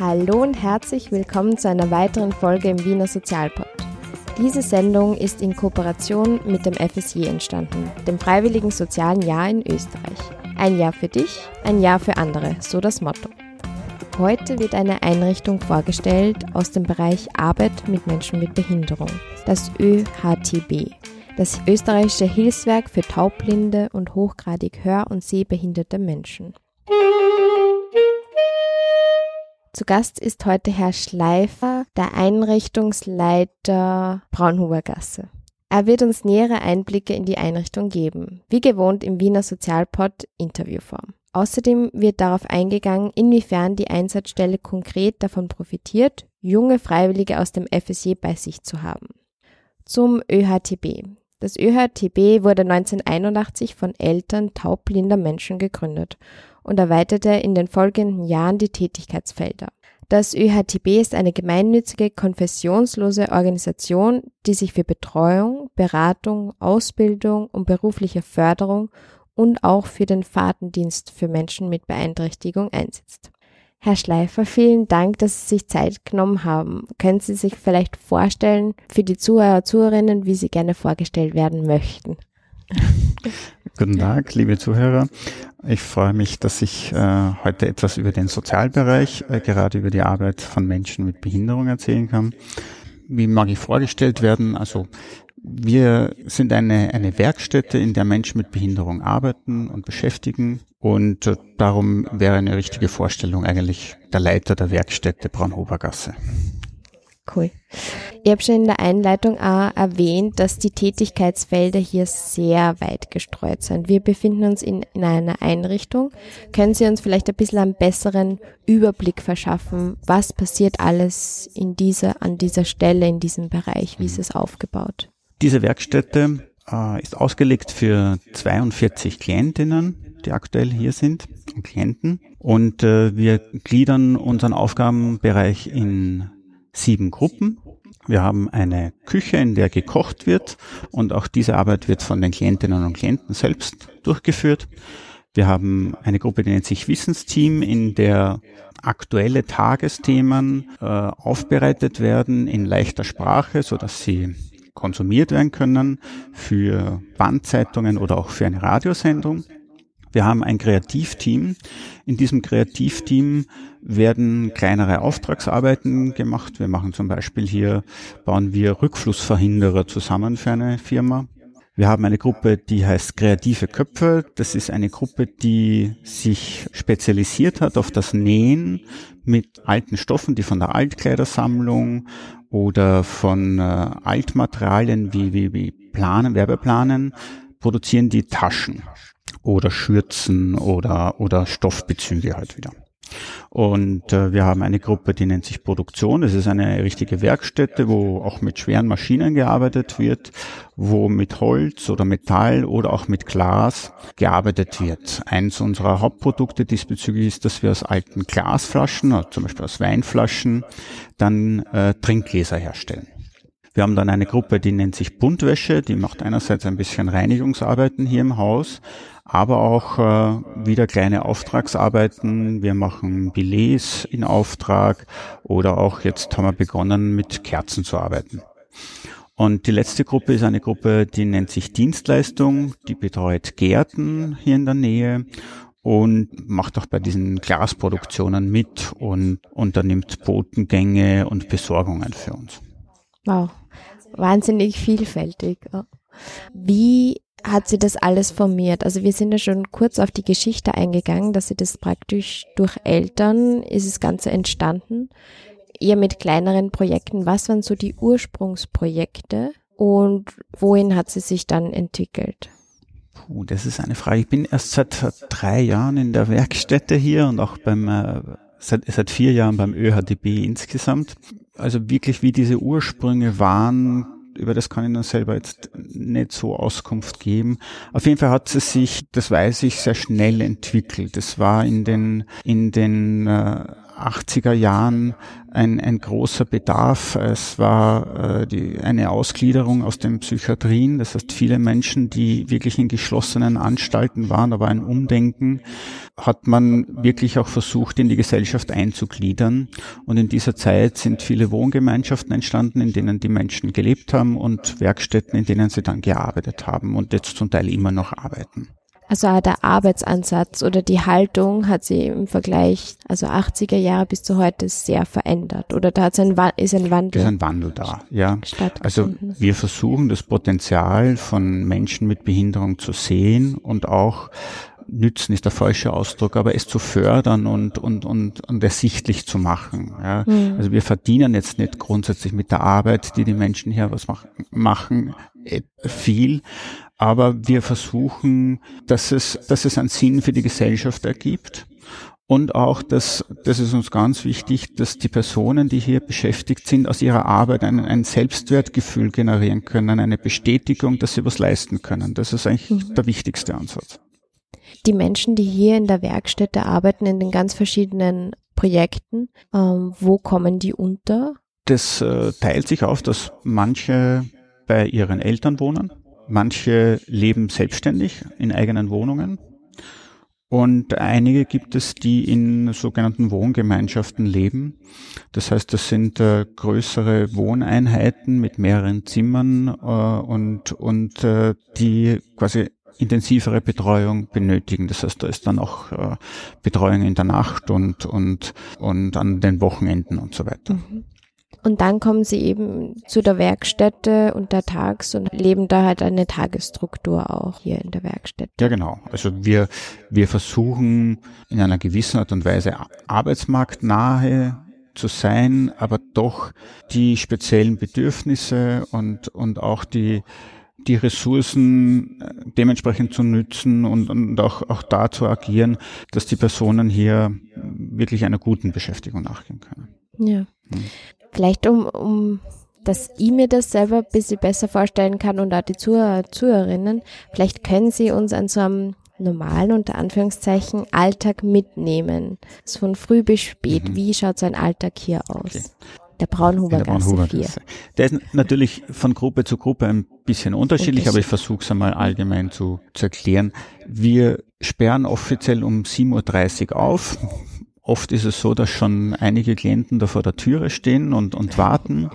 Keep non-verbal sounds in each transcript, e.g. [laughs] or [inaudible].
Hallo und herzlich willkommen zu einer weiteren Folge im Wiener Sozialpod. Diese Sendung ist in Kooperation mit dem FSJ entstanden, dem Freiwilligen Sozialen Jahr in Österreich. Ein Jahr für dich, ein Jahr für andere, so das Motto. Heute wird eine Einrichtung vorgestellt aus dem Bereich Arbeit mit Menschen mit Behinderung, das ÖHTB, das österreichische Hilfswerk für taubblinde und hochgradig hör- und sehbehinderte Menschen. Zu Gast ist heute Herr Schleifer, der Einrichtungsleiter Braunhubergasse. Er wird uns nähere Einblicke in die Einrichtung geben, wie gewohnt im Wiener Sozialpod Interviewform. Außerdem wird darauf eingegangen, inwiefern die Einsatzstelle konkret davon profitiert, junge Freiwillige aus dem FSJ bei sich zu haben. Zum ÖHTB. Das ÖHTB wurde 1981 von Eltern taubblinder Menschen gegründet und erweiterte in den folgenden Jahren die Tätigkeitsfelder. Das ÖHTB ist eine gemeinnützige, konfessionslose Organisation, die sich für Betreuung, Beratung, Ausbildung und berufliche Förderung und auch für den Fahrtendienst für Menschen mit Beeinträchtigung einsetzt. Herr Schleifer, vielen Dank, dass Sie sich Zeit genommen haben. Können Sie sich vielleicht vorstellen für die Zuhörer, Zuhörerinnen, wie Sie gerne vorgestellt werden möchten? Guten Tag, liebe Zuhörer. Ich freue mich, dass ich äh, heute etwas über den Sozialbereich, äh, gerade über die Arbeit von Menschen mit Behinderung erzählen kann. Wie mag ich vorgestellt werden? Also wir sind eine, eine Werkstätte, in der Menschen mit Behinderung arbeiten und beschäftigen. Und äh, darum wäre eine richtige Vorstellung eigentlich der Leiter der Werkstätte Braunhobergasse. Cool. Ich habe schon in der Einleitung auch erwähnt, dass die Tätigkeitsfelder hier sehr weit gestreut sind. Wir befinden uns in, in einer Einrichtung. Können Sie uns vielleicht ein bisschen einen besseren Überblick verschaffen? Was passiert alles in dieser, an dieser Stelle, in diesem Bereich? Wie ist es aufgebaut? Diese Werkstätte äh, ist ausgelegt für 42 Klientinnen, die aktuell hier sind, und Klienten. Und äh, wir gliedern unseren Aufgabenbereich in sieben Gruppen. Wir haben eine Küche, in der gekocht wird und auch diese Arbeit wird von den Klientinnen und Klienten selbst durchgeführt. Wir haben eine Gruppe, die nennt sich Wissensteam, in der aktuelle Tagesthemen äh, aufbereitet werden in leichter Sprache, so dass sie konsumiert werden können für Bandzeitungen oder auch für eine Radiosendung. Wir haben ein Kreativteam. In diesem Kreativteam werden kleinere Auftragsarbeiten gemacht. Wir machen zum Beispiel hier, bauen wir Rückflussverhinderer zusammen für eine Firma. Wir haben eine Gruppe, die heißt Kreative Köpfe. Das ist eine Gruppe, die sich spezialisiert hat auf das Nähen mit alten Stoffen, die von der Altkleidersammlung oder von äh, Altmaterialien wie, wie, wie Planen, Werbeplanen produzieren die Taschen oder Schürzen oder, oder Stoffbezüge halt wieder. Und äh, wir haben eine Gruppe, die nennt sich Produktion. Das ist eine richtige Werkstätte, wo auch mit schweren Maschinen gearbeitet wird, wo mit Holz oder Metall oder auch mit Glas gearbeitet wird. Eins unserer Hauptprodukte diesbezüglich ist, dass wir aus alten Glasflaschen, also zum Beispiel aus Weinflaschen, dann äh, Trinkgläser herstellen. Wir haben dann eine Gruppe, die nennt sich Buntwäsche, die macht einerseits ein bisschen Reinigungsarbeiten hier im Haus, aber auch äh, wieder kleine Auftragsarbeiten. Wir machen Billets in Auftrag oder auch jetzt haben wir begonnen mit Kerzen zu arbeiten. Und die letzte Gruppe ist eine Gruppe, die nennt sich Dienstleistung, die betreut Gärten hier in der Nähe und macht auch bei diesen Glasproduktionen mit und unternimmt Botengänge und Besorgungen für uns. Wow, wahnsinnig vielfältig. Wie hat sie das alles formiert? Also wir sind ja schon kurz auf die Geschichte eingegangen, dass sie das praktisch durch Eltern ist das Ganze entstanden. Eher mit kleineren Projekten. Was waren so die Ursprungsprojekte und wohin hat sie sich dann entwickelt? Puh, das ist eine Frage. Ich bin erst seit drei Jahren in der Werkstätte hier und auch beim äh, seit, seit vier Jahren beim ÖHDB insgesamt. Also wirklich wie diese Ursprünge waren, über das kann ich dann selber jetzt nicht so Auskunft geben. Auf jeden Fall hat es sich, das weiß ich, sehr schnell entwickelt. Das war in den, in den äh, 80er Jahren ein, ein großer Bedarf. Es war äh, die, eine Ausgliederung aus den Psychiatrien. Das heißt, viele Menschen, die wirklich in geschlossenen Anstalten waren, aber ein Umdenken, hat man wirklich auch versucht, in die Gesellschaft einzugliedern. Und in dieser Zeit sind viele Wohngemeinschaften entstanden, in denen die Menschen gelebt haben und Werkstätten, in denen sie dann gearbeitet haben und jetzt zum Teil immer noch arbeiten. Also der Arbeitsansatz oder die Haltung hat sich im Vergleich, also 80er Jahre bis zu heute sehr verändert. Oder da ein, ist ein Wandel. Ist ein Wandel da, ja. Also wir versuchen das Potenzial von Menschen mit Behinderung zu sehen und auch nützen ist der falsche Ausdruck, aber es zu fördern und, und, und, und ersichtlich zu machen. Ja. Mhm. Also wir verdienen jetzt nicht grundsätzlich mit der Arbeit, die die Menschen hier was machen, machen äh, viel, aber wir versuchen, dass es, dass es einen Sinn für die Gesellschaft ergibt. Und auch, dass, das ist uns ganz wichtig, dass die Personen, die hier beschäftigt sind, aus ihrer Arbeit ein, ein Selbstwertgefühl generieren können, eine Bestätigung, dass sie was leisten können. Das ist eigentlich mhm. der wichtigste Ansatz. Die Menschen, die hier in der Werkstätte arbeiten, in den ganz verschiedenen Projekten, ähm, wo kommen die unter? Das äh, teilt sich auf, dass manche bei ihren Eltern wohnen, manche leben selbstständig in eigenen Wohnungen und einige gibt es, die in sogenannten Wohngemeinschaften leben. Das heißt, das sind äh, größere Wohneinheiten mit mehreren Zimmern äh, und, und äh, die quasi intensivere Betreuung benötigen. Das heißt, da ist dann auch äh, Betreuung in der Nacht und, und, und an den Wochenenden und so weiter. Mhm. Und dann kommen sie eben zu der Werkstätte untertags und leben da halt eine Tagesstruktur auch hier in der Werkstätte. Ja, genau. Also wir, wir versuchen in einer gewissen Art und Weise arbeitsmarktnahe zu sein, aber doch die speziellen Bedürfnisse und, und auch die, die Ressourcen äh, dementsprechend zu nützen und, und auch, auch da zu agieren, dass die Personen hier wirklich einer guten Beschäftigung nachgehen können. Ja. Hm. Vielleicht um, um dass ich mir das selber ein bisschen besser vorstellen kann und auch die Zuhörer, Zuhörerinnen, vielleicht können Sie uns an so einem normalen, unter Anführungszeichen, Alltag mitnehmen. So von früh bis spät. Mhm. Wie schaut so ein Alltag hier aus? Okay. Der Braunhuber Gasse 4. Der ist natürlich von Gruppe zu Gruppe ein bisschen unterschiedlich, aber ich versuche es einmal allgemein zu, zu erklären. Wir sperren offiziell um 7.30 Uhr auf. Oft ist es so, dass schon einige Klienten da vor der Türe stehen und, und warten.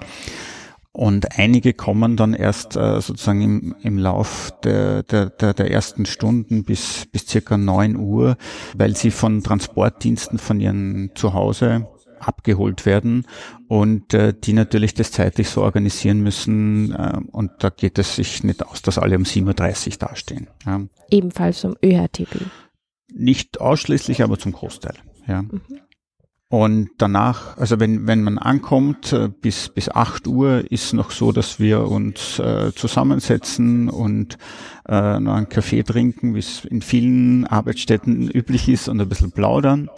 Und einige kommen dann erst äh, sozusagen im, im Lauf der, der, der, der ersten Stunden bis, bis circa neun Uhr, weil sie von Transportdiensten von ihren Zuhause abgeholt werden und äh, die natürlich das zeitlich so organisieren müssen äh, und da geht es sich nicht aus, dass alle um 7.30 Uhr dastehen. Ja. Ebenfalls zum ÖHTB. Nicht ausschließlich, aber zum Großteil. Ja. Mhm. Und danach, also wenn, wenn man ankommt, äh, bis, bis acht Uhr ist noch so, dass wir uns äh, zusammensetzen und äh, noch einen Kaffee trinken, wie es in vielen Arbeitsstätten üblich ist und ein bisschen plaudern.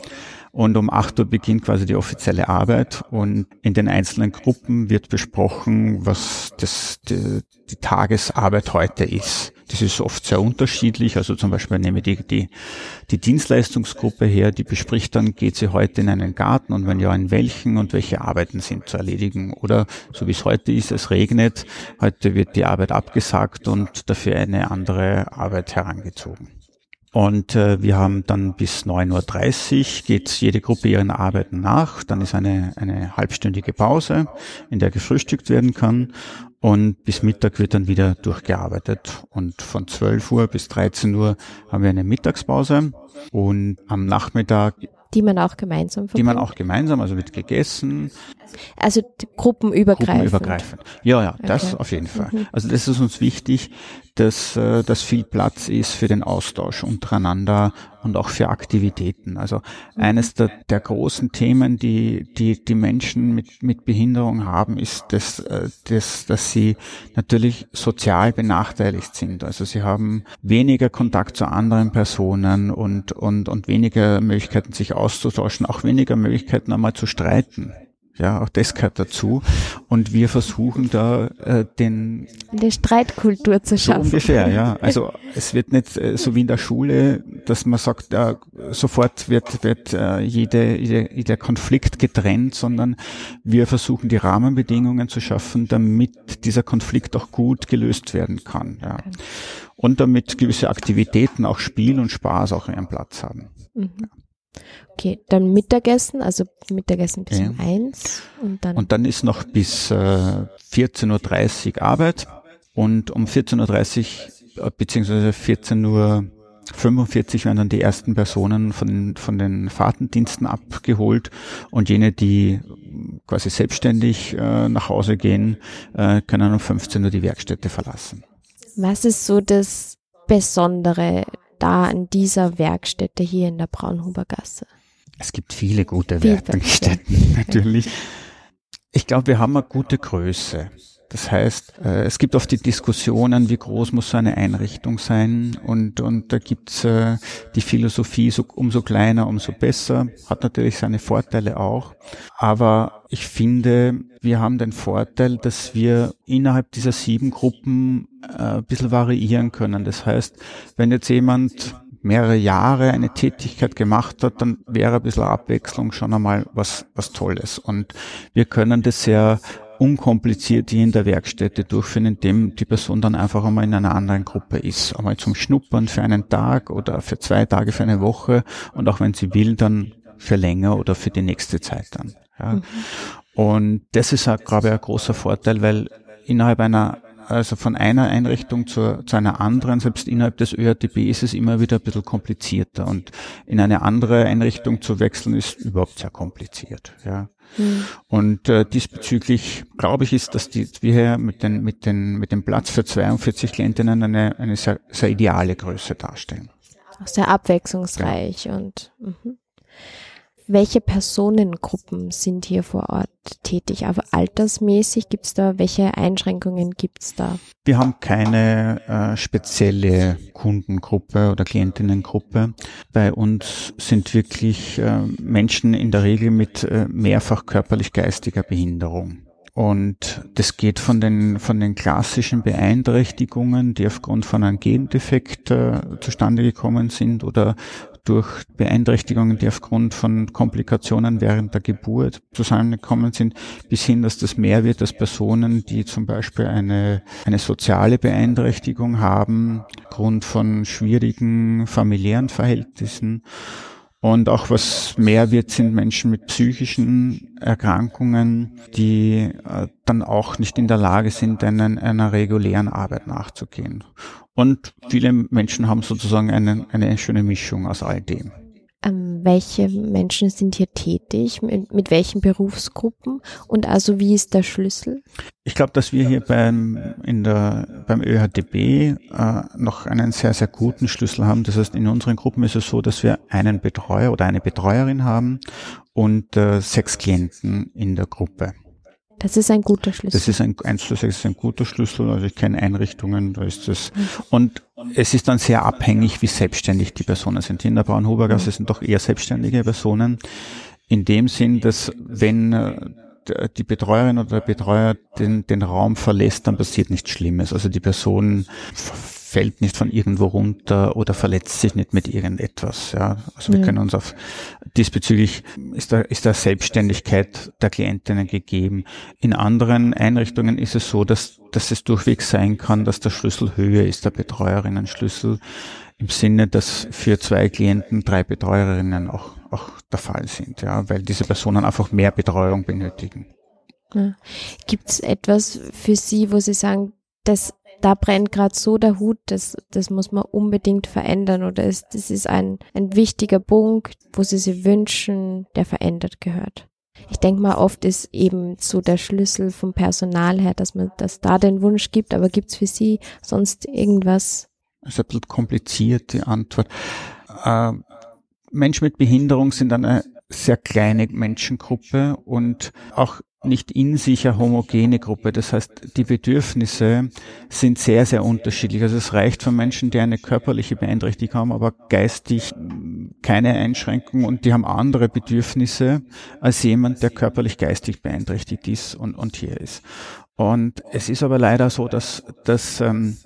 Und um 8 Uhr beginnt quasi die offizielle Arbeit und in den einzelnen Gruppen wird besprochen, was das, die, die Tagesarbeit heute ist. Das ist oft sehr unterschiedlich. Also zum Beispiel nehme ich die, die, die Dienstleistungsgruppe her, die bespricht dann, geht sie heute in einen Garten und wenn ja, in welchen und welche Arbeiten sind zu erledigen. Oder so wie es heute ist, es regnet, heute wird die Arbeit abgesagt und dafür eine andere Arbeit herangezogen. Und äh, wir haben dann bis 9.30 Uhr geht jede Gruppe ihren Arbeiten nach. Dann ist eine, eine halbstündige Pause, in der gefrühstückt werden kann. Und bis Mittag wird dann wieder durchgearbeitet. Und von 12 Uhr bis 13 Uhr haben wir eine Mittagspause. Und am Nachmittag die man auch gemeinsam verbringt. Die man auch gemeinsam, also wird gegessen. Also gruppenübergreifend. Gruppenübergreifend. Ja, ja, das okay. auf jeden Fall. Mhm. Also das ist uns wichtig, dass, äh, dass viel Platz ist für den Austausch untereinander und auch für Aktivitäten. Also eines der, der großen Themen, die, die die Menschen mit, mit Behinderung haben, ist, dass, äh, dass, dass sie natürlich sozial benachteiligt sind. Also sie haben weniger Kontakt zu anderen Personen und, und, und weniger Möglichkeiten, sich auszutauschen, auch weniger Möglichkeiten einmal zu streiten. Ja, auch das gehört dazu. Und wir versuchen da äh, den eine Streitkultur zu schaffen. So ungefähr, ja. [laughs] Also es wird nicht äh, so wie in der Schule, dass man sagt, äh, sofort wird wird äh, jede, jede, jeder Konflikt getrennt, sondern wir versuchen die Rahmenbedingungen zu schaffen, damit dieser Konflikt auch gut gelöst werden kann. Ja. Und damit gewisse Aktivitäten, auch Spiel und Spaß auch ihren Platz haben. Mhm. Ja. Okay, dann Mittagessen, also Mittagessen bis ja. um eins und dann. Und dann ist noch bis äh, 14.30 Uhr Arbeit und um 14.30 Uhr äh, beziehungsweise 14 Uhr 45 werden dann die ersten Personen von den, von den Fahrtendiensten abgeholt und jene, die quasi selbstständig äh, nach Hause gehen, äh, können um 15 Uhr die Werkstätte verlassen. Was ist so das Besondere da an dieser Werkstätte hier in der Braunhuber Gasse? Es gibt viele gute Werkstätten, [laughs] natürlich. Ich glaube, wir haben eine gute Größe. Das heißt, äh, es gibt oft die Diskussionen, wie groß muss so eine Einrichtung sein und, und da gibt's äh, die Philosophie, so, umso kleiner, umso besser, hat natürlich seine Vorteile auch. Aber ich finde, wir haben den Vorteil, dass wir innerhalb dieser sieben Gruppen äh, ein bisschen variieren können. Das heißt, wenn jetzt jemand mehrere Jahre eine Tätigkeit gemacht hat, dann wäre ein bisschen Abwechslung schon einmal was, was Tolles. Und wir können das sehr unkompliziert hier in der Werkstätte durchführen, indem die Person dann einfach einmal in einer anderen Gruppe ist. Einmal zum Schnuppern für einen Tag oder für zwei Tage, für eine Woche und auch wenn sie will, dann für länger oder für die nächste Zeit dann. Ja. Mhm. Und das ist, glaube ich, ein großer Vorteil, weil innerhalb einer also von einer Einrichtung zur, zu einer anderen, selbst innerhalb des ÖRTB ist es immer wieder ein bisschen komplizierter und in eine andere Einrichtung zu wechseln ist überhaupt sehr kompliziert. Ja. Mhm. Und äh, diesbezüglich glaube ich ist, dass die, wir hier mit, den, mit, den, mit dem Platz für 42 Klientinnen eine, eine sehr, sehr ideale Größe darstellen. Auch sehr abwechslungsreich ja. und mh. Welche Personengruppen sind hier vor Ort tätig? Aber altersmäßig gibt es da, welche Einschränkungen gibt es da? Wir haben keine äh, spezielle Kundengruppe oder Klientinnengruppe. Bei uns sind wirklich äh, Menschen in der Regel mit äh, mehrfach körperlich-geistiger Behinderung. Und das geht von den, von den klassischen Beeinträchtigungen, die aufgrund von einem Gendefekt äh, zustande gekommen sind oder durch Beeinträchtigungen, die aufgrund von Komplikationen während der Geburt zusammengekommen sind, bis hin, dass das mehr wird, dass Personen, die zum Beispiel eine, eine soziale Beeinträchtigung haben, aufgrund von schwierigen familiären Verhältnissen und auch was mehr wird, sind Menschen mit psychischen Erkrankungen, die äh, dann auch nicht in der Lage sind, einen, einer regulären Arbeit nachzugehen. Und viele Menschen haben sozusagen eine, eine schöne Mischung aus all dem. Welche Menschen sind hier tätig? Mit, mit, welchen Berufsgruppen? Und also wie ist der Schlüssel? Ich glaube, dass wir hier beim, in der, beim ÖHDB äh, noch einen sehr, sehr guten Schlüssel haben. Das heißt, in unseren Gruppen ist es so, dass wir einen Betreuer oder eine Betreuerin haben und äh, sechs Klienten in der Gruppe. Das ist ein guter Schlüssel. Das ist ein, 1 zu 6 ist ein guter Schlüssel. Also ich kenne Einrichtungen, da ist das. Und es ist dann sehr abhängig, wie selbstständig die Personen sind. In der Braunhubergasse sind doch eher selbstständige Personen. In dem Sinn, dass wenn äh, die Betreuerin oder der Betreuer den, den Raum verlässt, dann passiert nichts Schlimmes. Also die Person fällt nicht von irgendwo runter oder verletzt sich nicht mit irgendetwas. Ja, also wir ja. können uns auf diesbezüglich ist da ist da Selbstständigkeit der Klientinnen gegeben. In anderen Einrichtungen ist es so, dass dass es durchwegs sein kann, dass der Schlüssel höher ist, der Betreuerinnen-Schlüssel im Sinne, dass für zwei Klienten drei Betreuerinnen auch auch der Fall sind, ja, weil diese Personen einfach mehr Betreuung benötigen. Ja. Gibt es etwas für Sie, wo Sie sagen, das da brennt gerade so der Hut, das, das muss man unbedingt verändern oder ist, das ist ein, ein wichtiger Punkt, wo sie sich wünschen, der verändert gehört. Ich denke mal, oft ist eben so der Schlüssel vom Personal her, dass man, dass da den Wunsch gibt, aber gibt's für Sie sonst irgendwas? Das ist ein bisschen kompliziert, die Antwort. Äh, Menschen mit Behinderung sind eine sehr kleine Menschengruppe und auch nicht in sich eine homogene Gruppe. Das heißt, die Bedürfnisse sind sehr, sehr unterschiedlich. Also es reicht von Menschen, die eine körperliche Beeinträchtigung haben, aber geistig keine Einschränkung und die haben andere Bedürfnisse als jemand, der körperlich geistig beeinträchtigt ist und, und hier ist. Und es ist aber leider so, dass, dass ähm,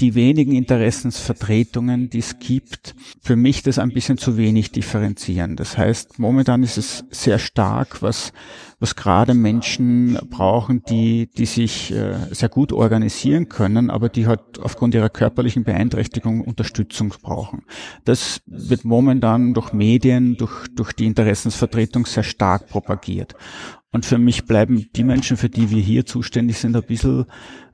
die wenigen Interessensvertretungen, die es gibt, für mich das ein bisschen zu wenig differenzieren. Das heißt, momentan ist es sehr stark, was, was gerade Menschen brauchen, die, die sich äh, sehr gut organisieren können, aber die halt aufgrund ihrer körperlichen Beeinträchtigung Unterstützung brauchen. Das wird momentan durch Medien, durch, durch die Interessensvertretung sehr stark propagiert. Und für mich bleiben die Menschen, für die wir hier zuständig sind, ein bisschen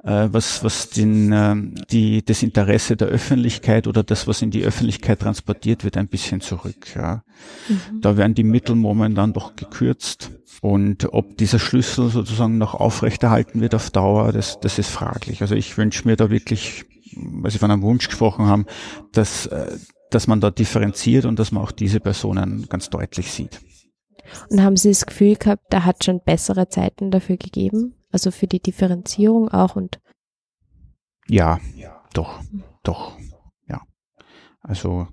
äh, was, was den, äh, die, das Interesse der Öffentlichkeit oder das, was in die Öffentlichkeit transportiert wird, ein bisschen zurück. Ja. Mhm. Da werden die Mittel momentan doch gekürzt. Und ob dieser Schlüssel sozusagen noch aufrechterhalten wird auf Dauer, das, das ist fraglich. Also ich wünsche mir da wirklich, weil Sie von einem Wunsch gesprochen haben, dass, äh, dass man da differenziert und dass man auch diese Personen ganz deutlich sieht. Und haben Sie das Gefühl gehabt, da hat schon bessere Zeiten dafür gegeben? Also für die Differenzierung auch und? Ja, doch, doch, ja. Also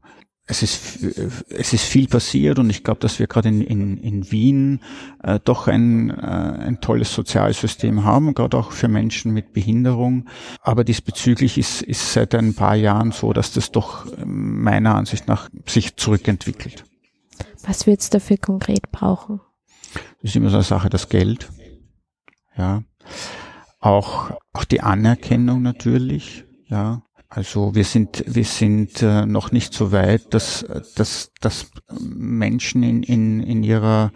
es ist, es ist viel passiert und ich glaube, dass wir gerade in, in, in Wien äh, doch ein, äh, ein tolles Sozialsystem haben, gerade auch für Menschen mit Behinderung. Aber diesbezüglich ist, ist seit ein paar Jahren so, dass das doch meiner Ansicht nach sich zurückentwickelt. Was wird es dafür konkret brauchen? Das ist immer so eine Sache, das Geld. Ja. Auch, auch die Anerkennung natürlich. Ja. Also wir sind, wir sind äh, noch nicht so weit, dass, dass, dass Menschen in, in, in ihrer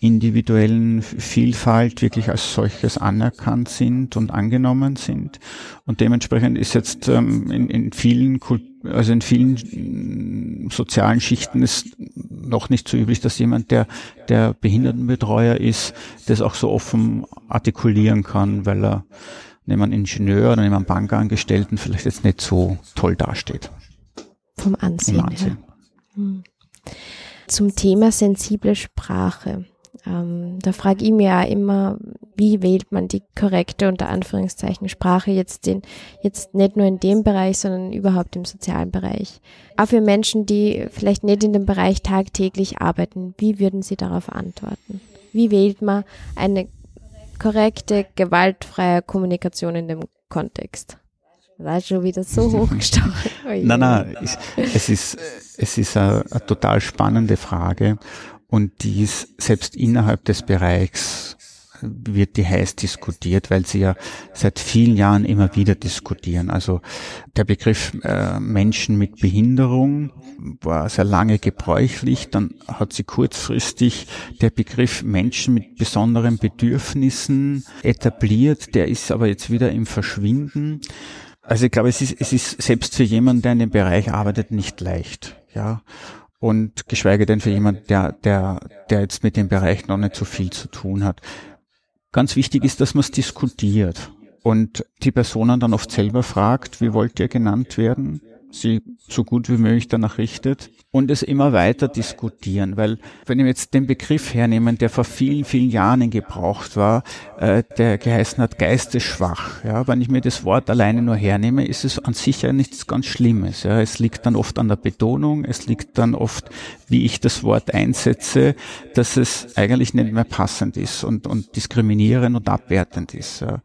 individuellen Vielfalt wirklich als solches anerkannt sind und angenommen sind. Und dementsprechend ist jetzt ähm, in, in vielen Kult also in vielen mm, sozialen Schichten ist noch nicht so üblich, dass jemand, der, der Behindertenbetreuer ist, das auch so offen artikulieren kann, weil er neben einem Ingenieur oder neben einem Bankangestellten vielleicht jetzt nicht so toll dasteht. Vom Ansehen. Ansehen. Hm. Zum Thema sensible Sprache. Ähm, da frage ich mir ja immer, wie wählt man die korrekte unter Anführungszeichen Sprache jetzt den, jetzt nicht nur in dem Bereich, sondern überhaupt im sozialen Bereich. Auch für Menschen, die vielleicht nicht in dem Bereich tagtäglich arbeiten, wie würden Sie darauf antworten? Wie wählt man eine korrekte, gewaltfreie Kommunikation in dem Kontext? war schon wieder so [laughs] hochgestochen. nein, nein, es ist, es ist eine, eine total spannende Frage und dies selbst innerhalb des Bereichs wird die heiß diskutiert, weil sie ja seit vielen Jahren immer wieder diskutieren. Also der Begriff äh, Menschen mit Behinderung war sehr lange gebräuchlich, dann hat sie kurzfristig der Begriff Menschen mit besonderen Bedürfnissen etabliert, der ist aber jetzt wieder im Verschwinden. Also ich glaube, es ist, es ist selbst für jemanden, der in dem Bereich arbeitet, nicht leicht. Ja und geschweige denn für jemand, der, der, der jetzt mit dem Bereich noch nicht so viel zu tun hat. Ganz wichtig ist, dass man es diskutiert und die Personen dann oft selber fragt, wie wollt ihr genannt werden? Sie so gut wie möglich danach richtet und es immer weiter diskutieren, weil wenn wir jetzt den Begriff hernehmen, der vor vielen, vielen Jahren gebraucht war, äh, der geheißen hat geistesschwach, ja, wenn ich mir das Wort alleine nur hernehme, ist es an sich ja nichts ganz Schlimmes, ja, es liegt dann oft an der Betonung, es liegt dann oft, wie ich das Wort einsetze, dass es eigentlich nicht mehr passend ist und, und diskriminierend und abwertend ist, ja.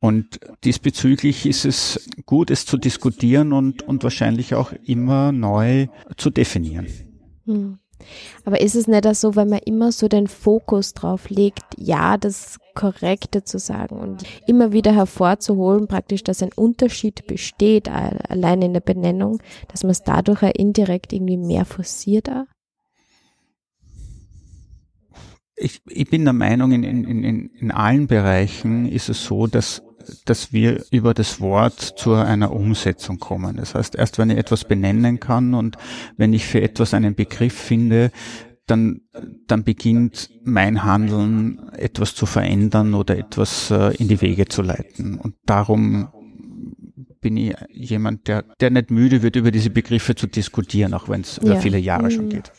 Und diesbezüglich ist es gut, es zu diskutieren und, und wahrscheinlich auch immer neu zu definieren. Hm. Aber ist es nicht so, wenn man immer so den Fokus drauf legt, ja, das Korrekte zu sagen und immer wieder hervorzuholen, praktisch, dass ein Unterschied besteht, allein in der Benennung, dass man es dadurch ja indirekt irgendwie mehr forciert? Auch? Ich, ich bin der Meinung, in, in, in, in allen Bereichen ist es so, dass dass wir über das Wort zu einer Umsetzung kommen. Das heißt, erst wenn ich etwas benennen kann und wenn ich für etwas einen Begriff finde, dann, dann beginnt mein Handeln etwas zu verändern oder etwas äh, in die Wege zu leiten. Und darum bin ich jemand, der, der nicht müde wird, über diese Begriffe zu diskutieren, auch wenn es über ja. viele Jahre schon mhm. geht.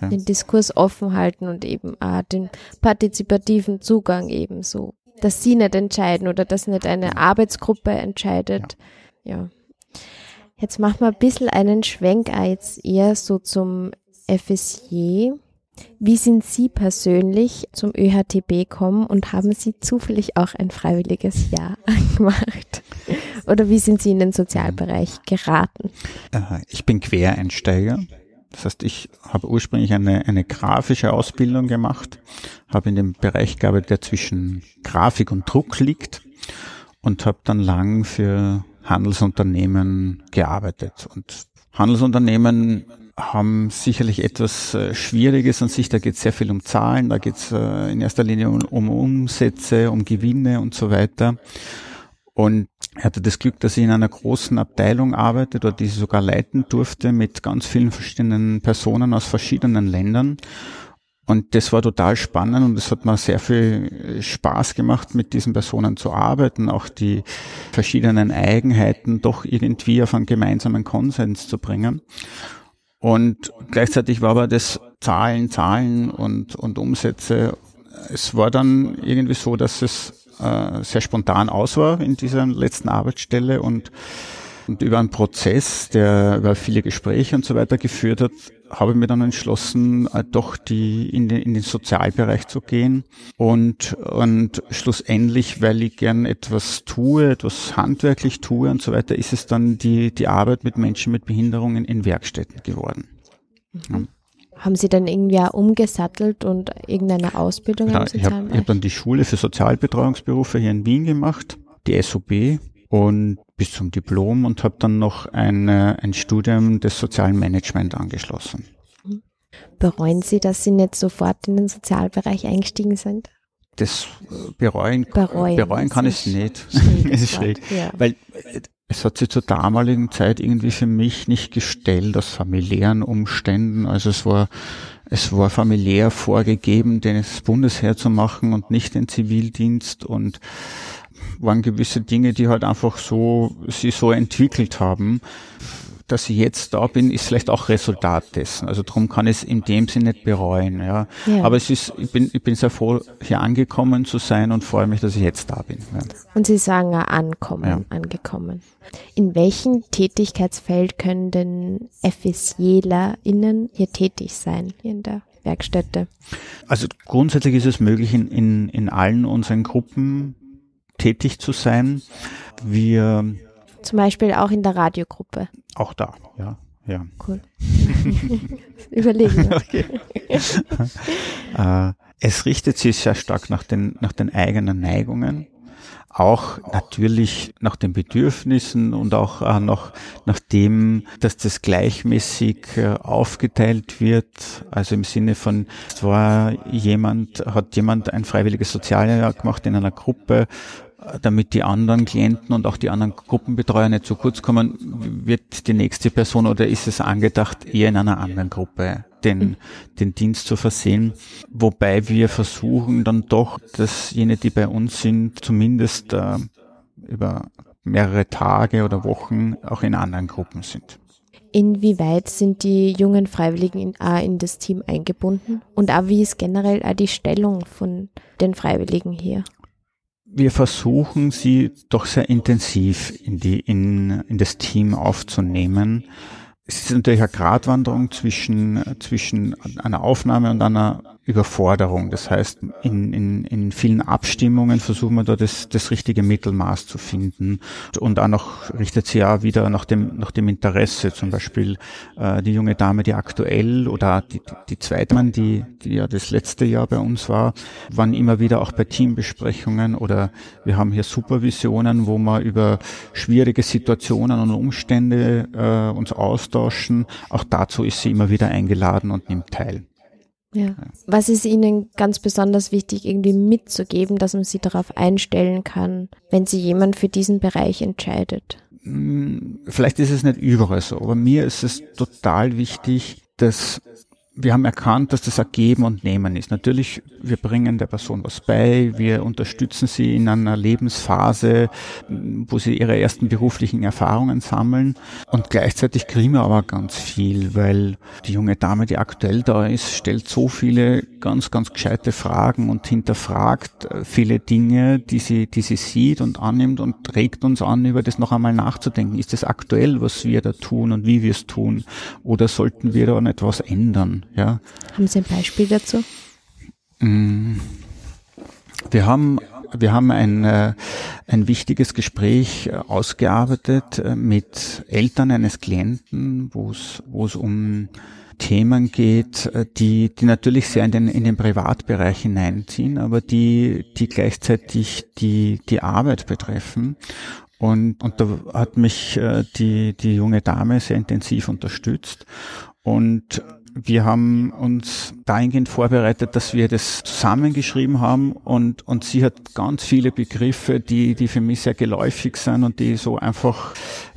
Ja. Den Diskurs offen halten und eben ah, den partizipativen Zugang ebenso dass sie nicht entscheiden oder dass nicht eine Arbeitsgruppe entscheidet. Ja. ja. Jetzt machen wir ein bisschen einen Schwenk jetzt eher so zum FSJ. Wie sind Sie persönlich zum ÖHTB gekommen und haben Sie zufällig auch ein freiwilliges Jahr [laughs] gemacht? Oder wie sind Sie in den Sozialbereich geraten? Äh, ich bin Quereinsteiger. Das heißt, ich habe ursprünglich eine, eine grafische Ausbildung gemacht, habe in dem Bereich gearbeitet, der zwischen Grafik und Druck liegt und habe dann lang für Handelsunternehmen gearbeitet. Und Handelsunternehmen haben sicherlich etwas äh, Schwieriges an sich. Da geht es sehr viel um Zahlen, da geht es äh, in erster Linie um, um Umsätze, um Gewinne und so weiter. Und er hatte das Glück, dass ich in einer großen Abteilung arbeitet oder die sogar leiten durfte mit ganz vielen verschiedenen Personen aus verschiedenen Ländern. Und das war total spannend und es hat mir sehr viel Spaß gemacht, mit diesen Personen zu arbeiten, auch die verschiedenen Eigenheiten doch irgendwie auf einen gemeinsamen Konsens zu bringen. Und gleichzeitig war aber das Zahlen, Zahlen und, und Umsätze. Es war dann irgendwie so, dass es äh, sehr spontan aus war in dieser letzten Arbeitsstelle und, und über einen Prozess, der über viele Gespräche und so weiter geführt hat, habe ich mir dann entschlossen, äh, doch die in den, in den Sozialbereich zu gehen und und schlussendlich, weil ich gern etwas tue, etwas handwerklich tue und so weiter, ist es dann die die Arbeit mit Menschen mit Behinderungen in Werkstätten geworden. Mhm. Ja. Haben Sie dann irgendwie auch umgesattelt und irgendeine Ausbildung ja, Ich habe hab dann die Schule für Sozialbetreuungsberufe hier in Wien gemacht, die SOB und bis zum Diplom und habe dann noch ein, ein Studium des sozialen Management angeschlossen. Bereuen Sie, dass Sie nicht sofort in den Sozialbereich eingestiegen sind? Das bereuen, bereuen, bereuen kann ich nicht. [laughs] es ist schräg. Ja. Weil es hat sich zur damaligen Zeit irgendwie für mich nicht gestellt aus familiären Umständen. Also es war, es war familiär vorgegeben, den Bundesheer zu machen und nicht den Zivildienst und waren gewisse Dinge, die halt einfach so, sie so entwickelt haben dass ich jetzt da bin, ist vielleicht auch Resultat dessen. Also darum kann ich es in dem Sinne nicht bereuen. Ja. ja. Aber es ist, ich bin, ich bin sehr froh, hier angekommen zu sein und freue mich, dass ich jetzt da bin. Ja. Und Sie sagen ja ankommen, ja. angekommen. In welchem Tätigkeitsfeld können denn FSJlerInnen hier tätig sein, hier in der Werkstätte? Also grundsätzlich ist es möglich, in, in, in allen unseren Gruppen tätig zu sein. Wir zum Beispiel auch in der Radiogruppe. Auch da, ja. Ja. Cool. [laughs] Überlegen. [laughs] okay. [laughs] äh, es richtet sich sehr stark nach den, nach den eigenen Neigungen auch natürlich nach den Bedürfnissen und auch äh, noch nach dem, dass das gleichmäßig äh, aufgeteilt wird. Also im Sinne von, es war jemand, hat jemand ein freiwilliges Sozialjahr gemacht in einer Gruppe damit die anderen Klienten und auch die anderen Gruppenbetreuer nicht zu kurz kommen, wird die nächste Person oder ist es angedacht, eher in einer anderen Gruppe den, den Dienst zu versehen. Wobei wir versuchen dann doch, dass jene, die bei uns sind, zumindest äh, über mehrere Tage oder Wochen auch in anderen Gruppen sind. Inwieweit sind die jungen Freiwilligen in, auch in das Team eingebunden? Und auch wie ist generell auch die Stellung von den Freiwilligen hier? Wir versuchen sie doch sehr intensiv in die, in, in das Team aufzunehmen. Es ist natürlich eine Gratwanderung zwischen, zwischen einer Aufnahme und einer Überforderung. Das heißt, in, in, in vielen Abstimmungen versuchen wir da das, das richtige Mittelmaß zu finden. Und auch noch richtet sie ja wieder nach dem, nach dem Interesse. Zum Beispiel äh, die junge Dame, die aktuell oder die, die zweite Mann, die, die ja das letzte Jahr bei uns war, waren immer wieder auch bei Teambesprechungen oder wir haben hier Supervisionen, wo wir über schwierige Situationen und Umstände äh, uns austauschen. Auch dazu ist sie immer wieder eingeladen und nimmt teil. Ja. Was ist Ihnen ganz besonders wichtig, irgendwie mitzugeben, dass man Sie darauf einstellen kann, wenn sich jemand für diesen Bereich entscheidet? Hm, vielleicht ist es nicht überall so, aber mir ist es total wichtig, dass wir haben erkannt, dass das ein Geben und Nehmen ist. Natürlich, wir bringen der Person was bei, wir unterstützen sie in einer Lebensphase, wo sie ihre ersten beruflichen Erfahrungen sammeln und gleichzeitig kriegen wir aber ganz viel, weil die junge Dame, die aktuell da ist, stellt so viele ganz, ganz gescheite Fragen und hinterfragt äh, viele Dinge, die sie, die sie sieht und annimmt und regt uns an, über das noch einmal nachzudenken. Ist es aktuell, was wir da tun und wie wir es tun? Oder sollten wir da etwas ändern? Ja. Haben Sie ein Beispiel dazu? Mm. Wir haben wir haben ein, äh, ein wichtiges Gespräch äh, ausgearbeitet äh, mit Eltern eines Klienten, wo es wo es um Themen geht, die, die natürlich sehr in den, in den Privatbereich hineinziehen, aber die, die gleichzeitig die, die Arbeit betreffen. Und, und da hat mich die, die junge Dame sehr intensiv unterstützt. Und wir haben uns dahingehend vorbereitet, dass wir das zusammengeschrieben haben und, und sie hat ganz viele Begriffe, die, die für mich sehr geläufig sind und die ich so einfach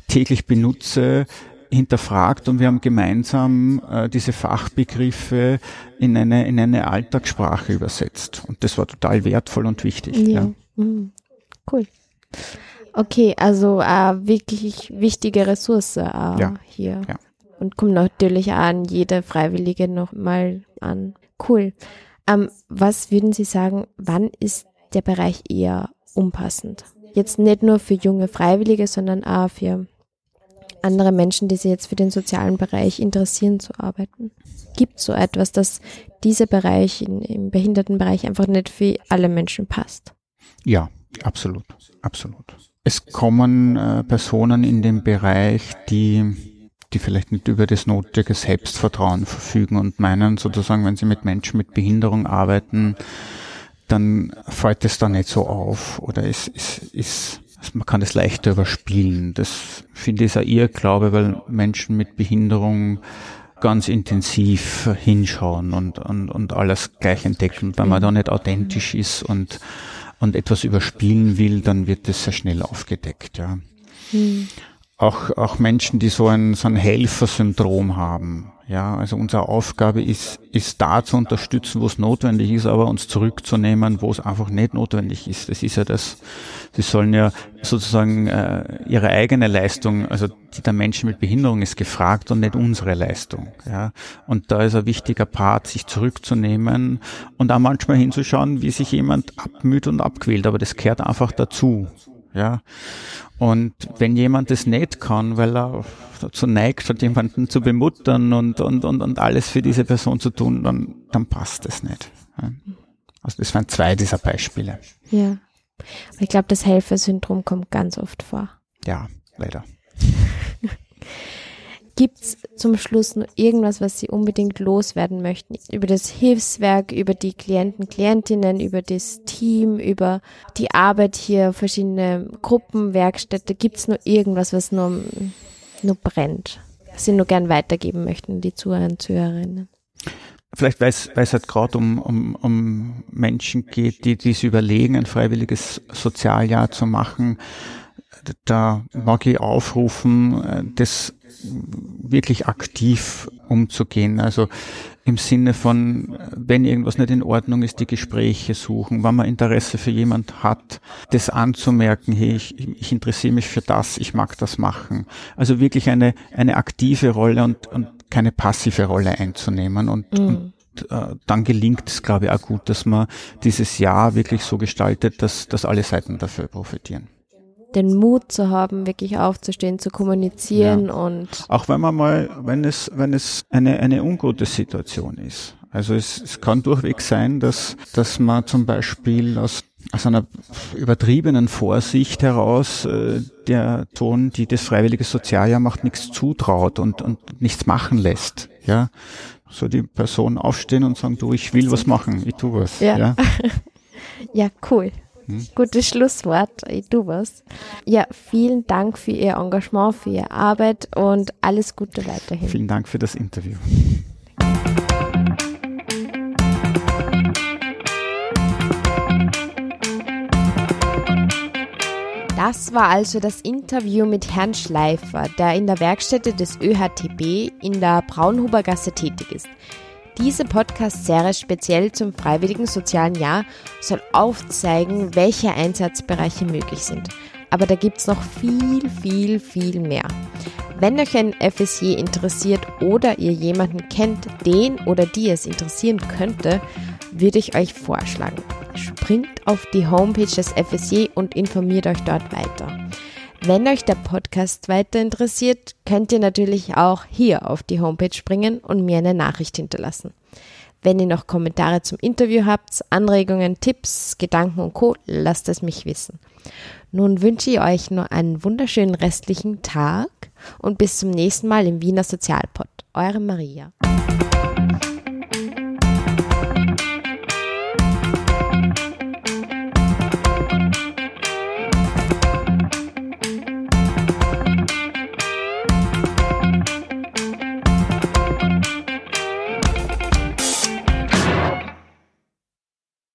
täglich benutze, hinterfragt und wir haben gemeinsam äh, diese Fachbegriffe in eine, in eine Alltagssprache übersetzt. Und das war total wertvoll und wichtig. Ja. ja. Mhm. Cool. Okay, also äh, wirklich wichtige Ressource äh, ja. hier. Ja und kommt natürlich an jede Freiwillige nochmal an. Cool. Ähm, was würden Sie sagen, wann ist der Bereich eher unpassend? Jetzt nicht nur für junge Freiwillige, sondern auch für andere Menschen, die sich jetzt für den sozialen Bereich interessieren, zu arbeiten. Gibt so etwas, dass dieser Bereich in, im Behindertenbereich einfach nicht für alle Menschen passt? Ja, absolut, absolut. Es kommen äh, Personen in den Bereich, die die vielleicht nicht über das nötige Selbstvertrauen verfügen und meinen sozusagen, wenn sie mit Menschen mit Behinderung arbeiten, dann fällt es da nicht so auf oder es ist, ist, man kann es leichter überspielen. Das finde ich ein Irrglaube, weil Menschen mit Behinderung ganz intensiv hinschauen und, und, und alles gleich entdecken. Und wenn man da nicht authentisch ist und, und etwas überspielen will, dann wird das sehr schnell aufgedeckt, ja. Hm auch, auch Menschen, die so ein, so ein Helfersyndrom haben. Ja, also unsere Aufgabe ist, ist da zu unterstützen, wo es notwendig ist, aber uns zurückzunehmen, wo es einfach nicht notwendig ist. Das ist ja das, sie sollen ja sozusagen äh, ihre eigene Leistung, also die der Menschen mit Behinderung ist gefragt und nicht unsere Leistung. Ja, und da ist ein wichtiger Part, sich zurückzunehmen und auch manchmal hinzuschauen, wie sich jemand abmüht und abquält, aber das gehört einfach dazu. Ja. Und wenn jemand das nicht kann, weil er dazu neigt, hat jemanden zu bemuttern und, und, und, und alles für diese Person zu tun, dann, dann passt das nicht. Also das waren zwei dieser Beispiele. Ja. Aber ich glaube, das Helfersyndrom kommt ganz oft vor. Ja, leider. Gibt es zum Schluss noch irgendwas, was Sie unbedingt loswerden möchten? Über das Hilfswerk, über die Klienten, Klientinnen, über das Team, über die Arbeit hier, verschiedene Gruppen, Werkstätte. Gibt es noch irgendwas, was nur, nur brennt, was Sie nur gern weitergeben möchten, die Zuhörer und Zuhörerinnen? Vielleicht, weil es, halt gerade um, um, um Menschen geht, die, die sich überlegen, ein freiwilliges Sozialjahr zu machen, da mag ich aufrufen, äh, das wirklich aktiv umzugehen. Also im Sinne von, wenn irgendwas nicht in Ordnung ist, die Gespräche suchen, wenn man Interesse für jemand hat, das anzumerken, hey, ich, ich interessiere mich für das, ich mag das machen. Also wirklich eine, eine aktive Rolle und, und keine passive Rolle einzunehmen und, mhm. und äh, dann gelingt es, glaube ich, auch gut, dass man dieses Jahr wirklich so gestaltet, dass, dass alle Seiten dafür profitieren den Mut zu haben, wirklich aufzustehen, zu kommunizieren ja. und auch wenn man mal, wenn es, wenn es eine, eine ungute Situation ist. Also es, es kann durchweg sein, dass, dass man zum Beispiel aus, aus einer übertriebenen Vorsicht heraus äh, der Ton, die das freiwillige Sozialjahr macht, nichts zutraut und, und nichts machen lässt. Ja, so die Person aufstehen und sagen, du, ich will was machen, ich tu was. Ja, ja. [laughs] ja cool. Hm? Gutes Schlusswort, du was. Ja, vielen Dank für Ihr Engagement, für Ihre Arbeit und alles Gute weiterhin. Vielen Dank für das Interview. Das war also das Interview mit Herrn Schleifer, der in der Werkstätte des ÖHTB in der Braunhuber Gasse tätig ist. Diese Podcast-Serie speziell zum Freiwilligen Sozialen Jahr soll aufzeigen, welche Einsatzbereiche möglich sind. Aber da gibt's noch viel, viel, viel mehr. Wenn euch ein FSJ interessiert oder ihr jemanden kennt, den oder die es interessieren könnte, würde ich euch vorschlagen. Springt auf die Homepage des FSJ und informiert euch dort weiter. Wenn euch der Podcast weiter interessiert, könnt ihr natürlich auch hier auf die Homepage springen und mir eine Nachricht hinterlassen. Wenn ihr noch Kommentare zum Interview habt, Anregungen, Tipps, Gedanken und Co., lasst es mich wissen. Nun wünsche ich euch nur einen wunderschönen restlichen Tag und bis zum nächsten Mal im Wiener Sozialpod. Eure Maria.